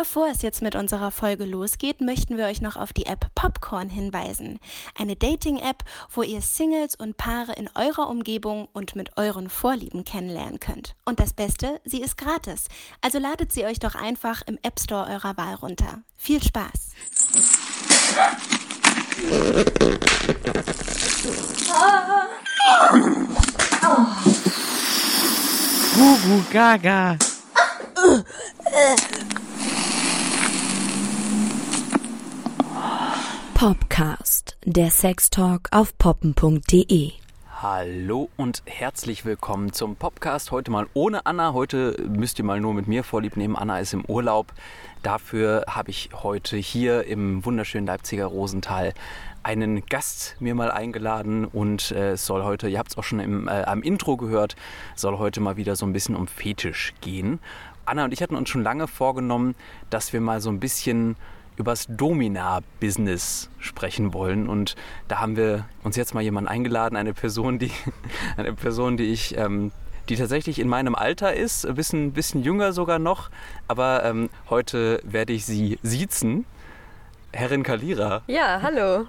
Bevor es jetzt mit unserer Folge losgeht, möchten wir euch noch auf die App Popcorn hinweisen. Eine Dating-App, wo ihr Singles und Paare in eurer Umgebung und mit euren Vorlieben kennenlernen könnt. Und das Beste, sie ist gratis. Also ladet sie euch doch einfach im App Store eurer Wahl runter. Viel Spaß! Gugu Gaga. Popcast, der Sextalk auf poppen.de. Hallo und herzlich willkommen zum Popcast. Heute mal ohne Anna. Heute müsst ihr mal nur mit mir vorlieb nehmen. Anna ist im Urlaub. Dafür habe ich heute hier im wunderschönen Leipziger Rosental einen Gast mir mal eingeladen und äh, es soll heute, ihr habt es auch schon im, äh, am Intro gehört, soll heute mal wieder so ein bisschen um Fetisch gehen. Anna und ich hatten uns schon lange vorgenommen, dass wir mal so ein bisschen übers Domina-Business sprechen wollen. Und da haben wir uns jetzt mal jemanden eingeladen, eine Person, die, eine Person, die ich, ähm, die tatsächlich in meinem Alter ist, ein bisschen, bisschen jünger sogar noch. Aber ähm, heute werde ich sie siezen. Herrin Kalira. Ja, hallo.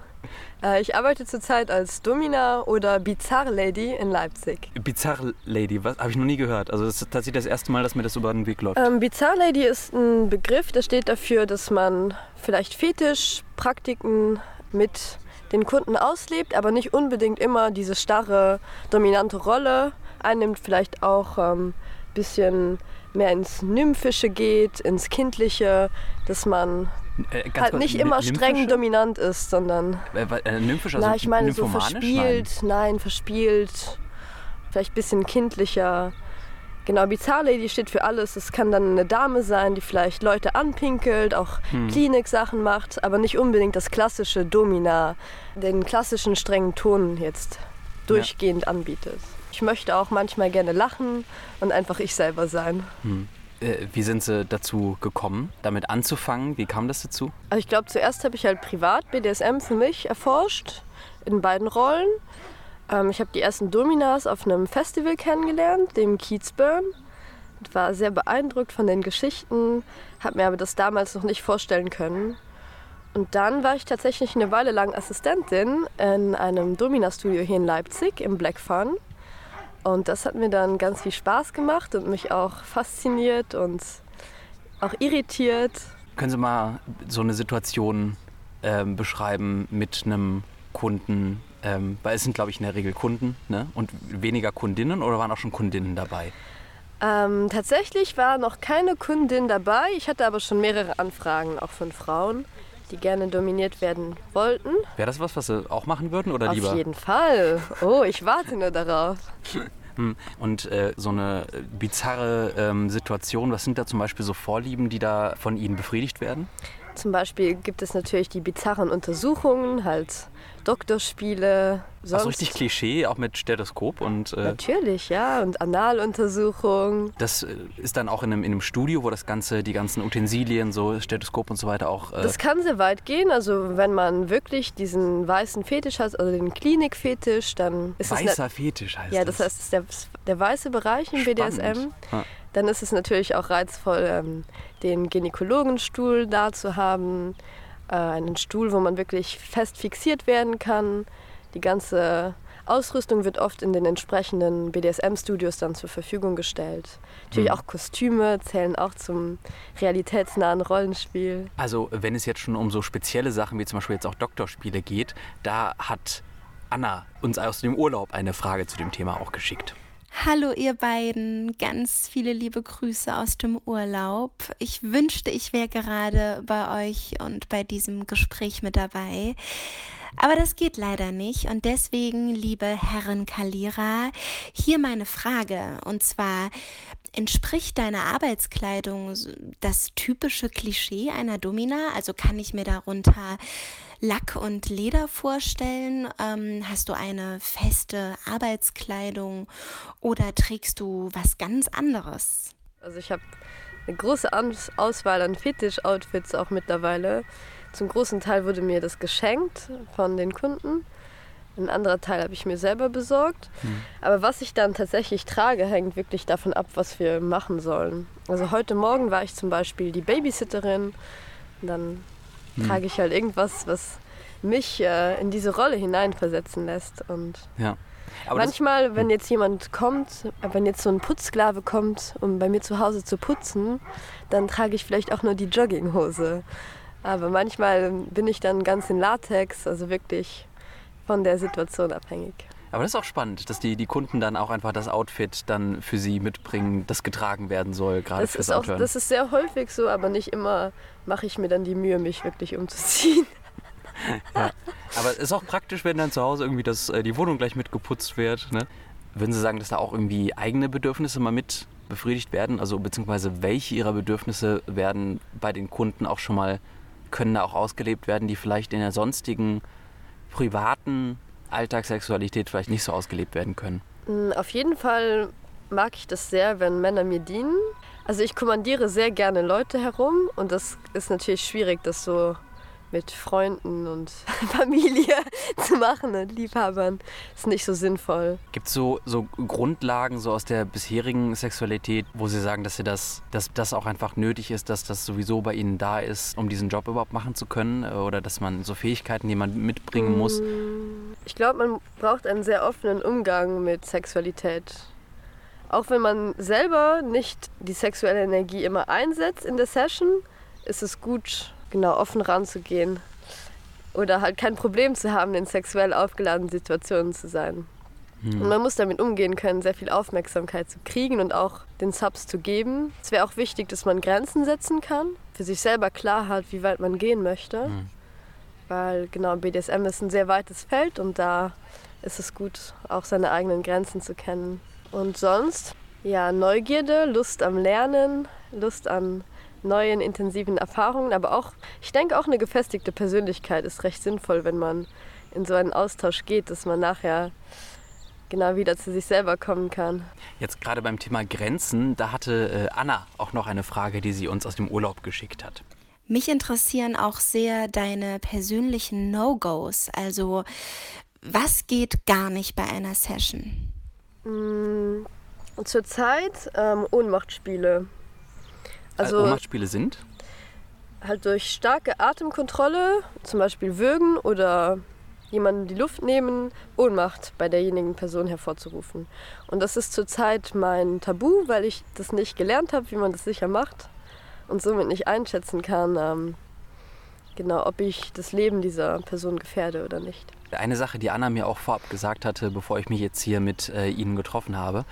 Äh, ich arbeite zurzeit als Domina oder Bizarre Lady in Leipzig. Bizarre Lady, was habe ich noch nie gehört. Also das ist tatsächlich das erste Mal, dass mir das über den Weg läuft. Ähm, Bizarre Lady ist ein Begriff, der steht dafür, dass man vielleicht Fetischpraktiken mit den Kunden auslebt, aber nicht unbedingt immer diese starre, dominante Rolle einnimmt, vielleicht auch ein ähm, bisschen mehr ins Nymphische geht, ins Kindliche, dass man äh, halt nicht immer streng dominant ist, sondern. Äh, äh, nymphisch, also na, ich meine so verspielt, nein. nein, verspielt, vielleicht ein bisschen kindlicher. Genau, Bizarre Lady steht für alles. Es kann dann eine Dame sein, die vielleicht Leute anpinkelt, auch hm. Klinik-Sachen macht, aber nicht unbedingt das klassische Domina, den klassischen strengen Ton jetzt durchgehend ja. anbietet. Ich möchte auch manchmal gerne lachen und einfach ich selber sein. Hm. Äh, wie sind Sie dazu gekommen, damit anzufangen? Wie kam das dazu? Also ich glaube, zuerst habe ich halt privat BDSM für mich erforscht, in beiden Rollen. Ähm, ich habe die ersten Dominas auf einem Festival kennengelernt, dem Kiezburn. Ich war sehr beeindruckt von den Geschichten, habe mir aber das damals noch nicht vorstellen können. Und dann war ich tatsächlich eine Weile lang Assistentin in einem Domina-Studio hier in Leipzig im Black Fun. Und das hat mir dann ganz viel Spaß gemacht und mich auch fasziniert und auch irritiert. Können Sie mal so eine Situation ähm, beschreiben mit einem Kunden? Ähm, weil es sind, glaube ich, in der Regel Kunden ne? und weniger Kundinnen oder waren auch schon Kundinnen dabei? Ähm, tatsächlich war noch keine Kundin dabei. Ich hatte aber schon mehrere Anfragen, auch von Frauen, die gerne dominiert werden wollten. Wäre das was, was Sie auch machen würden oder Auf lieber? Auf jeden Fall. Oh, ich warte nur darauf. Hm, und äh, so eine bizarre ähm, Situation, was sind da zum Beispiel so Vorlieben, die da von Ihnen befriedigt werden? Zum Beispiel gibt es natürlich die bizarren Untersuchungen, halt Doktorspiele. Sonst. Also richtig Klischee, auch mit Stethoskop und. Äh Natürlich, ja, und Analuntersuchung. Das äh, ist dann auch in einem, in einem Studio, wo das Ganze, die ganzen Utensilien, so Stethoskop und so weiter auch. Äh das kann sehr weit gehen. Also wenn man wirklich diesen weißen Fetisch hat, also den Klinikfetisch, dann ist Weißer es. Weißer Fetisch heißt Ja, das heißt, es ist der, der weiße Bereich im Spannend. BDSM. Ja. Dann ist es natürlich auch reizvoll, ähm, den Gynäkologenstuhl da zu haben. Äh, einen Stuhl, wo man wirklich fest fixiert werden kann. Die ganze Ausrüstung wird oft in den entsprechenden BDSM-Studios dann zur Verfügung gestellt. Natürlich mhm. auch Kostüme zählen auch zum realitätsnahen Rollenspiel. Also wenn es jetzt schon um so spezielle Sachen wie zum Beispiel jetzt auch Doktorspiele geht, da hat Anna uns aus dem Urlaub eine Frage zu dem Thema auch geschickt. Hallo ihr beiden, ganz viele liebe Grüße aus dem Urlaub. Ich wünschte, ich wäre gerade bei euch und bei diesem Gespräch mit dabei. Aber das geht leider nicht und deswegen, liebe Herren Kalira, hier meine Frage und zwar entspricht deine Arbeitskleidung das typische Klischee einer Domina? Also kann ich mir darunter Lack und Leder vorstellen? Ähm, hast du eine feste Arbeitskleidung oder trägst du was ganz anderes? Also ich habe eine große Auswahl an Fetisch-Outfits auch mittlerweile. Zum großen Teil wurde mir das geschenkt von den Kunden. Ein anderer Teil habe ich mir selber besorgt. Aber was ich dann tatsächlich trage, hängt wirklich davon ab, was wir machen sollen. Also heute Morgen war ich zum Beispiel die Babysitterin. Dann trage ich halt irgendwas, was mich äh, in diese Rolle hineinversetzen lässt. Und Ja. Aber Manchmal, wenn jetzt jemand kommt, wenn jetzt so ein Putzsklave kommt, um bei mir zu Hause zu putzen, dann trage ich vielleicht auch nur die Jogginghose. Aber manchmal bin ich dann ganz in Latex, also wirklich von der Situation abhängig. aber das ist auch spannend, dass die, die Kunden dann auch einfach das Outfit dann für sie mitbringen, das getragen werden soll, gerade Das fürs ist, auch, das ist sehr häufig so, aber nicht immer mache ich mir dann die Mühe, mich wirklich umzuziehen. Aber es ist auch praktisch, wenn dann zu Hause irgendwie das, äh, die Wohnung gleich mitgeputzt wird. Ne? Würden Sie sagen, dass da auch irgendwie eigene Bedürfnisse mal mit befriedigt werden? Also beziehungsweise welche Ihrer Bedürfnisse werden bei den Kunden auch schon mal, können da auch ausgelebt werden, die vielleicht in der sonstigen privaten Alltagssexualität vielleicht nicht so ausgelebt werden können? Mm, Auf jeden Fall mag ich das sehr, wenn Männer mir dienen. Also ich kommandiere sehr gerne Leute herum und das ist natürlich schwierig, das so mit Freunden und Familie zu machen und Liebhabern. Ist nicht so sinnvoll. Gibt es so, so Grundlagen so aus der bisherigen Sexualität, wo Sie sagen, dass, Sie das, dass das auch einfach nötig ist, dass das sowieso bei Ihnen da ist, um diesen Job überhaupt machen zu können? Äh, Oder dass man so Fähigkeiten, die man mitbringen muss? Ich glaube, man braucht einen sehr offenen Umgang mit Sexualität. Auch wenn man selber nicht die sexuelle Energie immer einsetzt in der Session, ist es gut, genau offen ranzugehen. Oder halt kein Problem zu haben, in sexuell aufgeladenen Situationen zu sein. Und man muss damit umgehen können, sehr viel Aufmerksamkeit zu kriegen und auch den Subs zu geben. Es wäre auch wichtig, dass man Grenzen setzen kann, für sich selber klar hat, wie weit man gehen möchte. Weil genau BDSM ist ein sehr weites Feld und da ist es gut, auch seine eigenen Grenzen zu kennen. Und sonst, ja, Neugierde, Lust am Lernen, Lust an neuen, intensiven Erfahrungen, aber auch, ich denke auch eine gefestigte Persönlichkeit ist recht sinnvoll, wenn man in so einen Austausch geht, dass man nachher genau wieder zu sich selber kommen kann. Jetzt gerade beim Thema Grenzen, da hatte äh, Anna auch noch eine Frage, die sie uns aus dem Urlaub geschickt hat. Mich interessieren auch sehr deine persönlichen No-Gos. Also, was geht gar nicht bei einer Session? Mm, Zurzeit ähm, Ohnmachtspiele. Also, Ohnmachtsspiele sind? halt durch starke Atemkontrolle, zum Beispiel würgen oder jemanden die Luft nehmen, Ohnmacht bei derjenigen Person hervorzurufen. Und das ist zurzeit mein Tabu, weil ich das nicht gelernt habe, wie man das sicher macht und somit nicht einschätzen kann, ähm, genau, ob ich das Leben dieser Person gefährde oder nicht. Eine Sache, die Anna mir auch vorab gesagt hatte, bevor ich mich jetzt hier mit äh, Ihnen getroffen habe,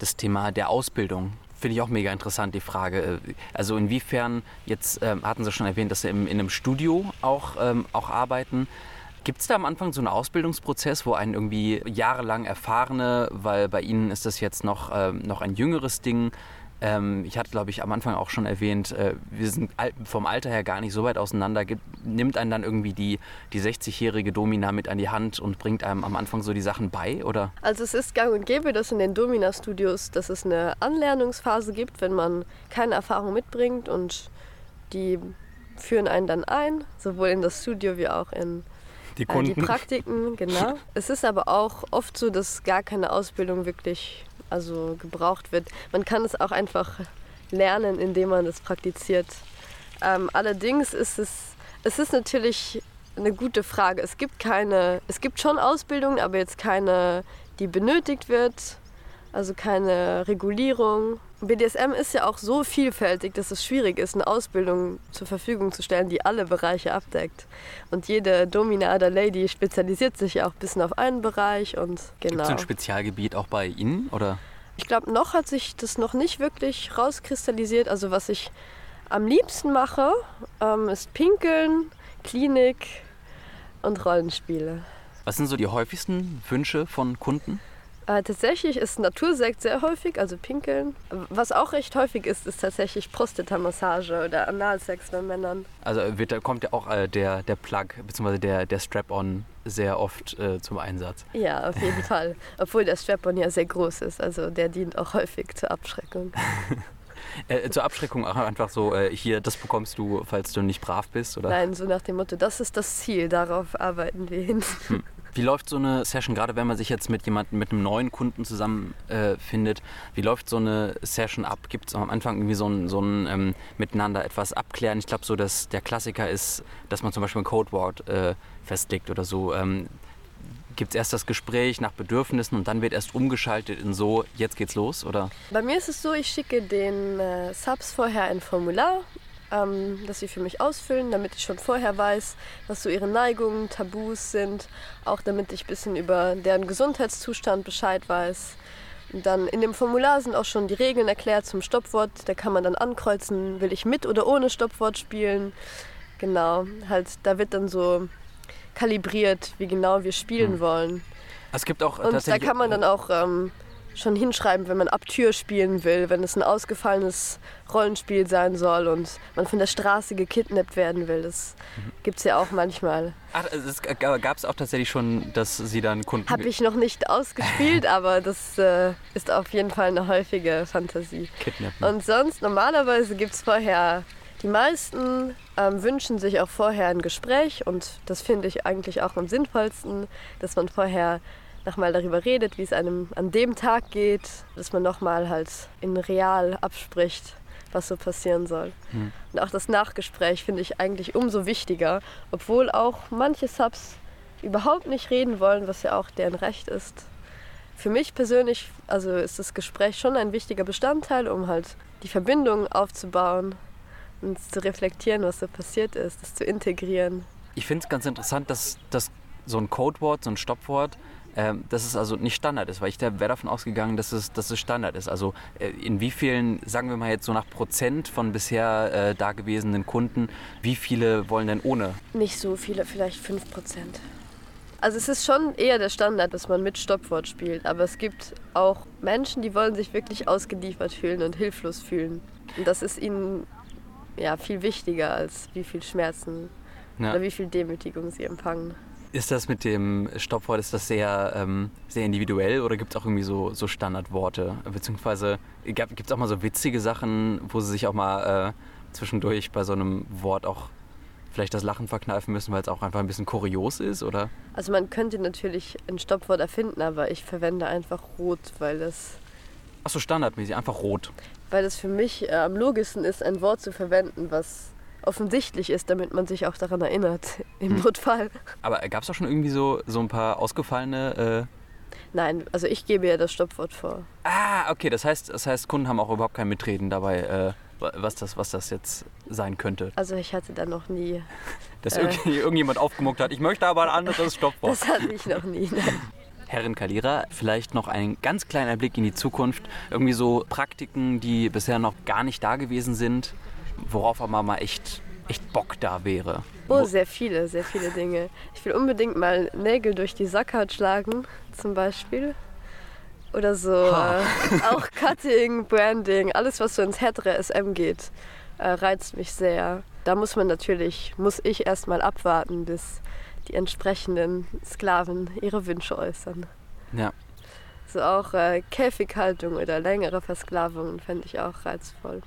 das Thema der Ausbildung. Finde ich auch mega interessant, die Frage. Äh, Also inwiefern, jetzt ähm, hatten Sie schon erwähnt, dass Sie im, in einem Studio auch, ähm, auch arbeiten. Gibt es da am Anfang so einen Ausbildungsprozess, wo einen irgendwie jahrelang erfahrene, weil bei Ihnen ist das jetzt noch, ähm, noch ein jüngeres Ding, ähm, ich hatte, glaube ich, am Anfang auch schon erwähnt, äh, wir sind vom Alter her gar nicht so weit auseinander. Gibt, nimmt einen dann irgendwie die, die 60-jährige Domina mit an die Hand und bringt einem am Anfang so die Sachen bei? Oder? Also es ist gang und gäbe, dass in den Domina-Studios, dass es eine Anlernungsphase gibt, wenn man keine Erfahrung mitbringt und die führen einen dann ein, sowohl in das Studio wie auch in Die äh, die Praktiken, genau. Es ist aber auch oft so, dass gar keine Ausbildung wirklich also gebraucht wird. Man kann es auch einfach lernen, indem man das praktiziert. Ähm, allerdings ist es, es ist natürlich eine gute Frage. Es gibt keine, es gibt schon Ausbildungen, aber jetzt keine, die benötigt wird. Also keine Regulierung. BDSM ist ja auch so vielfältig, dass es schwierig ist, eine Ausbildung zur Verfügung zu stellen, die alle Bereiche abdeckt. Und jede Domina oder Lady spezialisiert sich ja auch ein bisschen auf einen Bereich und Gibt genau. es ein Spezialgebiet auch bei Ihnen? Oder? Ich glaube, noch hat sich das noch nicht wirklich rauskristallisiert. Also was ich am liebsten mache, ähm, ist Pinkeln, Klinik und Rollenspiele. Was sind so die häufigsten Wünsche von Kunden? Äh, tatsächlich ist Natursekt sehr häufig, also Pinkeln. Was auch recht häufig ist, ist tatsächlich Prostata-Massage oder Analsex bei Männern. Also wird, da kommt ja auch äh, der, der Plug bzw. der, der Strap-on sehr oft äh, zum Einsatz. Ja, auf jeden Fall. Obwohl der Strap-on ja sehr groß ist, also der dient auch häufig zur Abschreckung. Äh, zur Abschreckung auch einfach so, äh, hier, das bekommst du, falls du nicht brav bist, oder? Nein, so nach dem Motto, das ist das Ziel, darauf arbeiten wir hin. Wie läuft so eine Session, gerade wenn man sich jetzt mit jemandem, mit einem neuen Kunden zusammenfindet, äh, wie läuft so eine Session ab? Gibt es am Anfang irgendwie so ein, so ein ähm, Miteinander etwas abklären? Ich glaube so, dass der Klassiker ist, dass man zum Beispiel ein Codewort äh, festlegt oder so. Ähm, Gibt es erst das Gespräch nach Bedürfnissen und dann wird erst umgeschaltet in so, jetzt geht's los, oder? Bei mir ist es so, ich schicke den äh, Subs vorher ein Formular ähm, das sie für mich ausfüllen, damit ich schon vorher weiß, was so ihre Neigungen, Tabus sind, auch damit ich ein bisschen über deren Gesundheitszustand Bescheid weiß. Und dann in dem Formular sind auch schon die Regeln erklärt zum Stoppwort. Da kann man dann ankreuzen, will ich mit oder ohne Stoppwort spielen. Genau, halt, da wird dann so kalibriert, wie genau wir spielen hm. wollen. Es gibt auch und da kann man dann auch ähm, schon hinschreiben, wenn man ab Tür spielen will, wenn es ein ausgefallenes Rollenspiel sein soll und man von der Straße gekidnappt werden will. Das mhm. gibt es ja auch manchmal. Ach, es gab es auch tatsächlich schon, dass Sie dann Kunden... Habe ich noch nicht ausgespielt, aber das äh, ist auf jeden Fall eine häufige Fantasie. Kidnappen. Und sonst, normalerweise gibt es vorher... Die meisten ähm, wünschen sich auch vorher ein Gespräch und das finde ich eigentlich auch am sinnvollsten, dass man vorher nochmal darüber redet, wie es einem an dem Tag geht, dass man nochmal halt in real abspricht, was so passieren soll. Hm. Und auch das Nachgespräch finde ich eigentlich umso wichtiger, obwohl auch manche Subs überhaupt nicht reden wollen, was ja auch deren Recht ist. Für mich persönlich also ist das Gespräch schon ein wichtiger Bestandteil, um halt die Verbindung aufzubauen und zu reflektieren, was so passiert ist, das zu integrieren. Ich finde es ganz interessant, dass, dass so ein Codewort, so ein Stoppwort ähm, dass es also nicht Standard ist, weil ich wäre davon ausgegangen, dass es, dass es Standard ist. Also äh, in wie vielen, sagen wir mal jetzt so nach Prozent von bisher äh, dagewesenen Kunden, wie viele wollen denn ohne? Nicht so viele, vielleicht 5 Prozent. Also es ist schon eher der Standard, dass man mit Stoppwort spielt, aber es gibt auch Menschen, die wollen sich wirklich ausgeliefert fühlen und hilflos fühlen. Und das ist ihnen ja viel wichtiger als wie viel Schmerzen ja. oder wie viel Demütigung sie empfangen. Ist das mit dem Stoppwort, ist das sehr, ähm, sehr individuell oder gibt es auch irgendwie so, so Standardworte? Beziehungsweise gibt es auch mal so witzige Sachen, wo sie sich auch mal äh, zwischendurch bei so einem Wort auch vielleicht das Lachen verkneifen müssen, weil es auch einfach ein bisschen kurios ist, oder? Also man könnte natürlich ein Stoppwort erfinden, aber ich verwende einfach rot, weil das... Achso, standardmäßig, einfach rot. Weil es für mich äh, am logischsten ist, ein Wort zu verwenden, was offensichtlich ist, damit man sich auch daran erinnert, im hm. Notfall. Aber gab es auch schon irgendwie so, so ein paar ausgefallene... Äh Nein, also ich gebe ja das Stoppwort vor. Ah, okay, das heißt, das heißt Kunden haben auch überhaupt kein Mitreden dabei, äh, was, das, was das jetzt sein könnte. Also ich hatte da noch nie... Dass äh, irgendjemand aufgemuckt hat, ich möchte aber ein anderes Stoppwort. Das hatte ich noch nie, nein. Herrin Kalira, vielleicht noch ein ganz kleiner Blick in die Zukunft. Irgendwie so Praktiken, die bisher noch gar nicht da gewesen sind, worauf aber mal echt, echt Bock da wäre? Oh, sehr viele, sehr viele Dinge. Ich will unbedingt mal Nägel durch die Sackhaut schlagen, zum Beispiel. Oder so äh, auch Cutting, Branding, alles, was so ins härtere SM geht, äh, reizt mich sehr. Da muss man natürlich, muss ich erstmal abwarten, bis die entsprechenden Sklaven ihre Wünsche äußern. Ja. So auch äh, Käfighaltung oder längere Versklavungen fände ich auch reizvoll.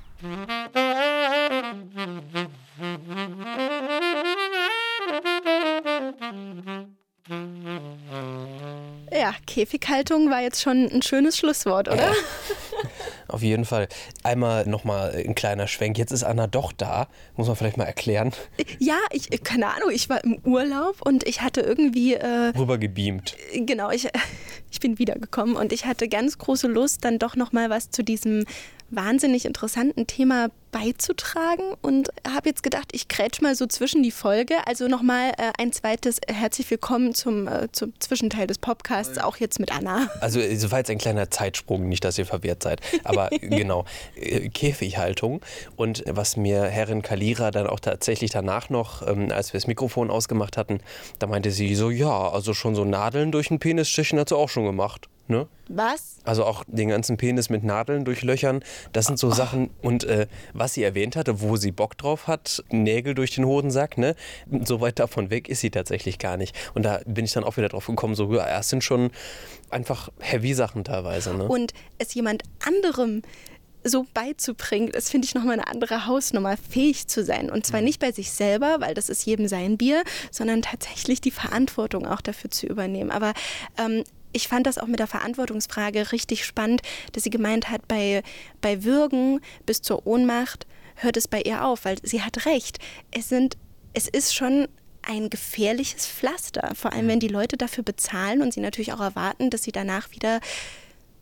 Ja, Käfighaltung war jetzt schon ein schönes Schlusswort, oder? Ja. Auf jeden Fall. Einmal nochmal ein kleiner Schwenk. Jetzt ist Anna doch da. Muss man vielleicht mal erklären. Ja, ich, keine Ahnung, ich war im Urlaub und ich hatte irgendwie. Äh, Rüber gebeamt. Genau, ich, ich bin wiedergekommen und ich hatte ganz große Lust, dann doch nochmal was zu diesem wahnsinnig interessanten Thema beizutragen und habe jetzt gedacht, ich krätsch mal so zwischen die Folge. Also nochmal äh, ein zweites herzlich willkommen zum, äh, zum Zwischenteil des Podcasts, auch jetzt mit Anna. Also es war jetzt ein kleiner Zeitsprung, nicht, dass ihr verwehrt seid, aber genau, äh, Käfighaltung und was mir Herrin Kalira dann auch tatsächlich danach noch, ähm, als wir das Mikrofon ausgemacht hatten, da meinte sie so, ja, also schon so Nadeln durch den Penis stechen hat sie auch schon gemacht. Ne? Was? Also auch den ganzen Penis mit Nadeln durchlöchern. Das sind so oh. Sachen. Und äh, was sie erwähnt hatte, wo sie Bock drauf hat, Nägel durch den Hodensack, ne? So weit davon weg ist sie tatsächlich gar nicht. Und da bin ich dann auch wieder drauf gekommen, so, ja, erst sind schon einfach heavy Sachen teilweise. Ne? Und es jemand anderem so beizubringen, das finde ich nochmal eine andere Hausnummer, fähig zu sein. Und zwar nicht bei sich selber, weil das ist jedem sein Bier, sondern tatsächlich die Verantwortung auch dafür zu übernehmen. Aber ähm, ich fand das auch mit der Verantwortungsfrage richtig spannend, dass sie gemeint hat, bei, bei Würgen bis zur Ohnmacht hört es bei ihr auf, weil sie hat recht. Es sind, es ist schon ein gefährliches Pflaster, vor allem wenn die Leute dafür bezahlen und sie natürlich auch erwarten, dass sie danach wieder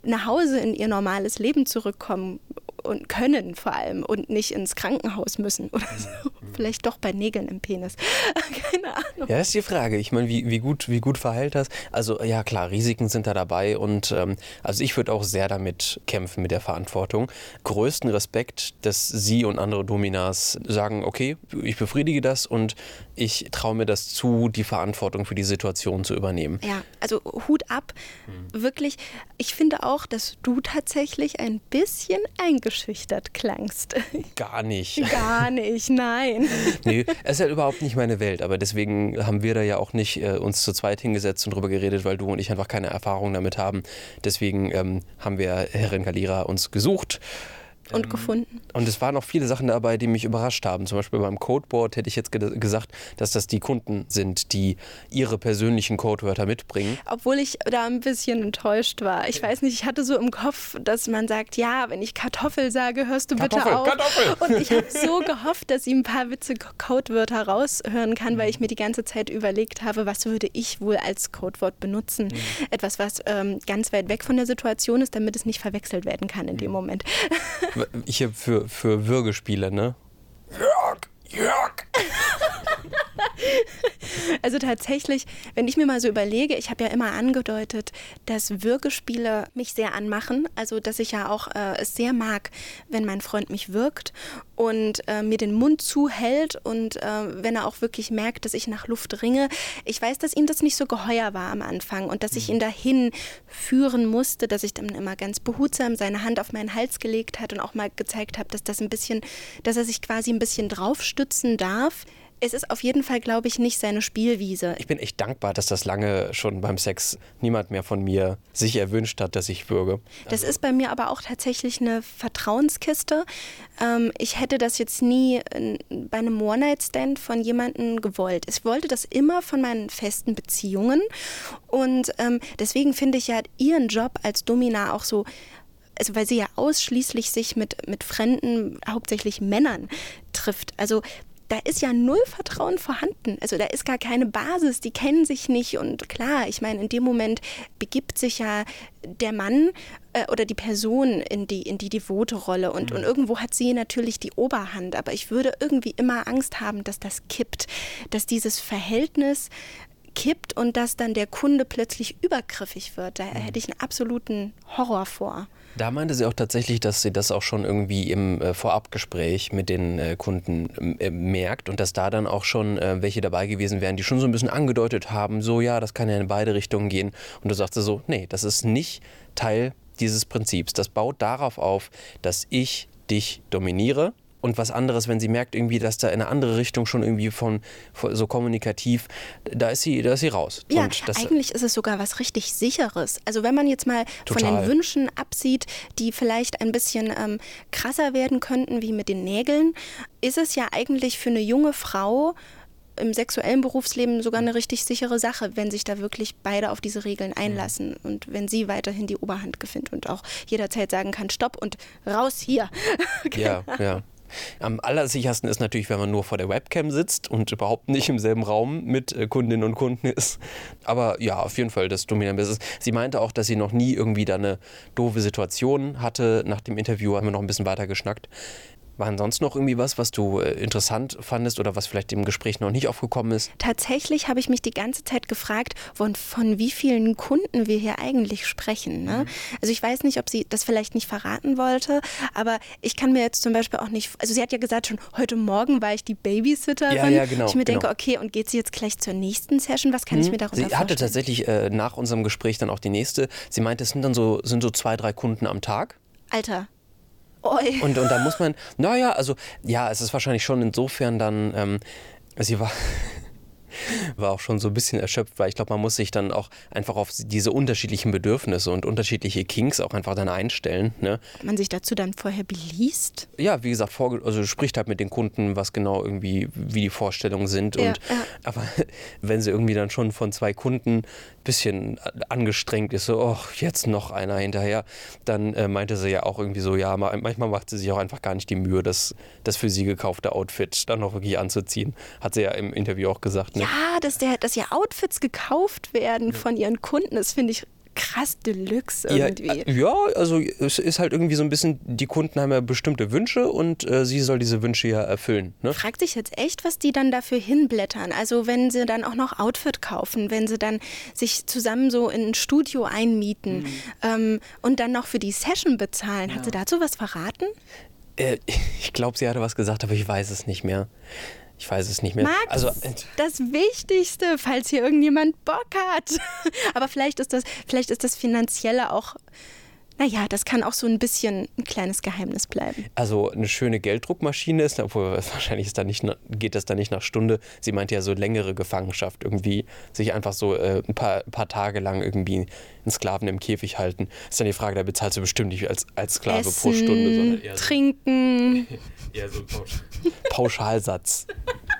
nach Hause in ihr normales Leben zurückkommen und können vor allem und nicht ins Krankenhaus müssen oder so. Mhm. Vielleicht doch bei Nägeln im Penis. Keine Ahnung. Ja, ist die Frage. Ich meine, wie, wie, gut, wie gut verheilt das? Also ja klar, Risiken sind da dabei und ähm, also ich würde auch sehr damit kämpfen mit der Verantwortung. Größten Respekt, dass Sie und andere Dominas sagen, okay, ich befriedige das und ich traue mir das zu, die Verantwortung für die Situation zu übernehmen. Ja, also Hut ab. Mhm. Wirklich, ich finde auch, dass du tatsächlich ein bisschen eingeschüchtert klangst. Gar nicht. Gar nicht, nein. nee, es ist ja überhaupt nicht meine Welt, aber deswegen haben wir da ja auch nicht äh, uns zu zweit hingesetzt und drüber geredet, weil du und ich einfach keine Erfahrung damit haben. Deswegen ähm, haben wir Herrin Kalira uns gesucht und ähm, gefunden. Und es waren auch viele Sachen dabei, die mich überrascht haben. Zum Beispiel beim Codeboard hätte ich jetzt ge gesagt, dass das die Kunden sind, die ihre persönlichen Codewörter mitbringen. Obwohl ich da ein bisschen enttäuscht war. Ich weiß nicht, ich hatte so im Kopf, dass man sagt, ja, wenn ich Kartoffel sage, hörst du Kartoffel, bitte auf. Kartoffel. Und ich habe so gehofft, dass sie ein paar witzige Codewörter raushören kann, weil ich mir die ganze Zeit überlegt habe, was würde ich wohl als Codewort benutzen. Mhm. Etwas, was ähm, ganz weit weg von der Situation ist, damit es nicht verwechselt werden kann in dem mhm. Moment. Hier für, für Würgespiele, ne? Jörg, Jörg. Also tatsächlich, wenn ich mir mal so überlege, ich habe ja immer angedeutet, dass Würgespiele mich sehr anmachen. Also dass ich ja auch äh, es sehr mag, wenn mein Freund mich wirkt und äh, mir den Mund zuhält und äh, wenn er auch wirklich merkt, dass ich nach Luft ringe. Ich weiß, dass ihm das nicht so geheuer war am Anfang und dass ich mhm. ihn dahin führen musste, dass ich dann immer ganz behutsam seine Hand auf meinen Hals gelegt hat und auch mal gezeigt habe, dass das ein bisschen, dass er sich quasi ein bisschen draufstützen darf es ist auf jeden Fall, glaube ich, nicht seine Spielwiese. Ich bin echt dankbar, dass das lange schon beim Sex niemand mehr von mir sich erwünscht hat, dass ich würge. Das also. ist bei mir aber auch tatsächlich eine Vertrauenskiste. Ähm, ich hätte das jetzt nie bei einem One-Night-Stand von jemandem gewollt. Ich wollte das immer von meinen festen Beziehungen. Und ähm, deswegen finde ich ja ihren Job als Domina auch so also weil sie ja ausschließlich sich mit, mit fremden, hauptsächlich Männern trifft. Also da ist ja null Vertrauen vorhanden. Also da ist gar keine Basis, die kennen sich nicht. Und klar, ich meine, in dem Moment begibt sich ja der Mann äh, oder die Person in die, in die devote Rolle. Und, mhm. und irgendwo hat sie natürlich die Oberhand. Aber ich würde irgendwie immer Angst haben, dass das kippt, dass dieses Verhältnis kippt und dass dann der Kunde plötzlich übergriffig wird. Da hätte ich einen absoluten Horror vor. Da meinte sie auch tatsächlich, dass sie das auch schon irgendwie im äh, Vorabgespräch mit den äh, Kunden äh, merkt und dass da dann auch schon äh, welche dabei gewesen wären, die schon so ein bisschen angedeutet haben, so ja, das kann ja in beide Richtungen gehen. Und du sagst so, nee, das ist nicht Teil dieses Prinzips. Das baut darauf auf, dass ich dich dominiere und was anderes, wenn sie merkt irgendwie, dass da in eine andere Richtung schon irgendwie von, von so kommunikativ, da ist sie, da ist sie raus. Ja, eigentlich ist es sogar was richtig sicheres. Also wenn man jetzt mal total. von den Wünschen absieht, die vielleicht ein bisschen ähm, krasser werden könnten, wie mit den Nägeln, ist es ja eigentlich für eine junge Frau im sexuellen Berufsleben sogar eine richtig sichere Sache, wenn sich da wirklich beide auf diese Regeln einlassen und wenn sie weiterhin die Oberhand gewinnt und auch jederzeit sagen kann, stopp und raus hier. ja, ja. Am allersichersten ist natürlich, wenn man nur vor der Webcam sitzt und überhaupt nicht im selben Raum mit äh, Kundinnen und Kunden ist. Aber ja, auf jeden Fall das Dominant Business. Sie meinte auch, dass sie noch nie irgendwie da eine doofe Situation hatte. Nach dem Interview haben wir noch ein bisschen weiter geschnackt. War sonst noch irgendwie was, was du äh, interessant fandest oder was vielleicht im Gespräch noch nicht aufgekommen ist? Tatsächlich habe ich mich die ganze Zeit gefragt, von, von wie vielen Kunden wir hier eigentlich sprechen. Ne? Mhm. Also ich weiß nicht, ob sie das vielleicht nicht verraten wollte, aber ich kann mir jetzt zum Beispiel auch nicht, also sie hat ja gesagt schon, heute Morgen war ich die Babysitterin. Ja, ja, genau. Ich mir genau. denke, okay, und geht sie jetzt gleich zur nächsten Session? Was kann mhm. ich mir darunter sie vorstellen? Sie hatte tatsächlich äh, nach unserem Gespräch dann auch die nächste. Sie meinte, es sind dann so, sind so zwei, drei Kunden am Tag. Alter, und, und da muss man, naja, also ja, es ist wahrscheinlich schon insofern dann, ähm, sie war, war auch schon so ein bisschen erschöpft, weil ich glaube, man muss sich dann auch einfach auf diese unterschiedlichen Bedürfnisse und unterschiedliche Kinks auch einfach dann einstellen. Ne? Man sich dazu dann vorher beliest? Ja, wie gesagt, vor, also spricht halt mit den Kunden, was genau irgendwie, wie die Vorstellungen sind. Ja, und, ja. Aber wenn sie irgendwie dann schon von zwei Kunden ein bisschen angestrengt ist, so, oh, jetzt noch einer hinterher, dann äh, meinte sie ja auch irgendwie so, ja, ma- manchmal macht sie sich auch einfach gar nicht die Mühe, das, das für sie gekaufte Outfit dann noch wirklich anzuziehen. Hat sie ja im Interview auch gesagt. Ja, dass, der, dass ja Outfits gekauft werden von ihren Kunden, das finde ich krass Deluxe irgendwie. Ja, äh, ja, also es ist halt irgendwie so ein bisschen, die Kunden haben ja bestimmte Wünsche und äh, sie soll diese Wünsche ja erfüllen. Ne? Fragt sich jetzt echt, was die dann dafür hinblättern. Also wenn sie dann auch noch Outfit kaufen, wenn sie dann sich zusammen so in ein Studio einmieten ähm, und dann noch für die Session bezahlen. Hat sie dazu was verraten? Äh, ich glaube, sie hatte was gesagt, aber ich weiß es nicht mehr. Ich weiß es nicht mehr. Max, Also, das Wichtigste, falls hier irgendjemand Bock hat. Aber vielleicht ist das, vielleicht ist das Finanzielle auch, naja, das kann auch so ein bisschen ein kleines Geheimnis bleiben. also eine schöne Gelddruckmaschine ist, obwohl wahrscheinlich ist da nicht, geht das dann nicht nach Stunde. Sie meinte ja so längere Gefangenschaft, irgendwie sich einfach so äh, ein paar, paar Tage lang irgendwie einen Sklaven im Käfig halten. Ist dann die Frage, da bezahlst du bestimmt nicht als, als Sklave Essen, pro Stunde, sondern eher so, trinken. eher so Pausch Pauschalsatz.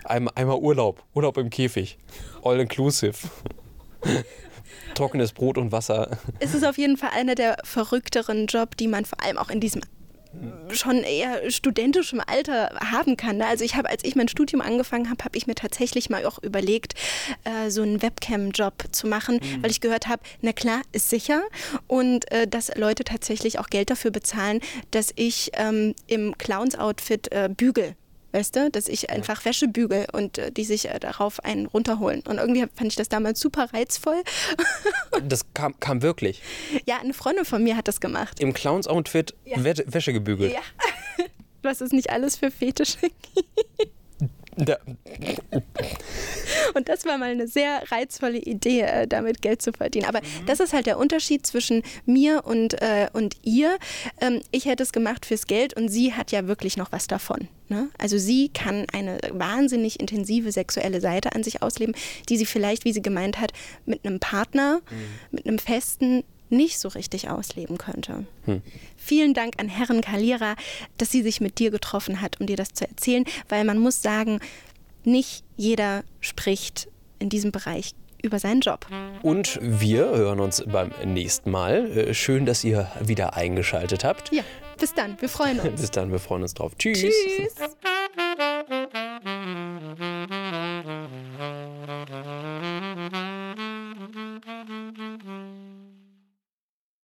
Einmal, einmal Urlaub, Urlaub im Käfig. All inclusive. Trockenes Brot und Wasser. Es ist auf jeden Fall einer der verrückteren Job, die man vor allem auch in diesem schon eher studentischem Alter haben kann. ne? Also ich habe, als ich mein Studium angefangen habe, habe ich mir tatsächlich mal auch überlegt, äh, so einen Webcam-Job zu machen, weil ich gehört habe, na klar, ist sicher und äh, dass Leute tatsächlich auch Geld dafür bezahlen, dass ich ähm, im Clowns-Outfit äh, bügel. Weißt du, dass ich einfach Wäsche bügel und äh, die sich äh, darauf einen runterholen. Und irgendwie fand ich das damals super reizvoll. Das kam, kam wirklich. ja, eine Freundin von mir hat das gemacht. Im Clowns-Outfit Wä- Wäsche gebügelt. Ja. Was ist nicht alles für Fetische? Da, Und das war mal eine sehr reizvolle Idee, äh, damit Geld zu verdienen. Aber das ist halt der Unterschied zwischen mir und, äh, und ihr. Ähm, ich hätte es gemacht fürs Geld und sie hat ja wirklich noch was davon. Ne? Also sie kann eine wahnsinnig intensive sexuelle Seite an sich ausleben, die sie vielleicht, wie sie gemeint hat, mit einem Partner, mit einem festen nicht so richtig ausleben könnte. Vielen Dank an Herren Kalira, dass sie sich mit dir getroffen hat, um dir das zu erzählen, weil man muss sagen, nicht jeder spricht in diesem Bereich über seinen Job. und wir hören uns beim nächsten Mal. Äh, Schön, dass ihr wieder eingeschaltet habt. Ja, bis dann, wir freuen uns. Bis dann, wir freuen uns drauf. Tschüss. Tschüss.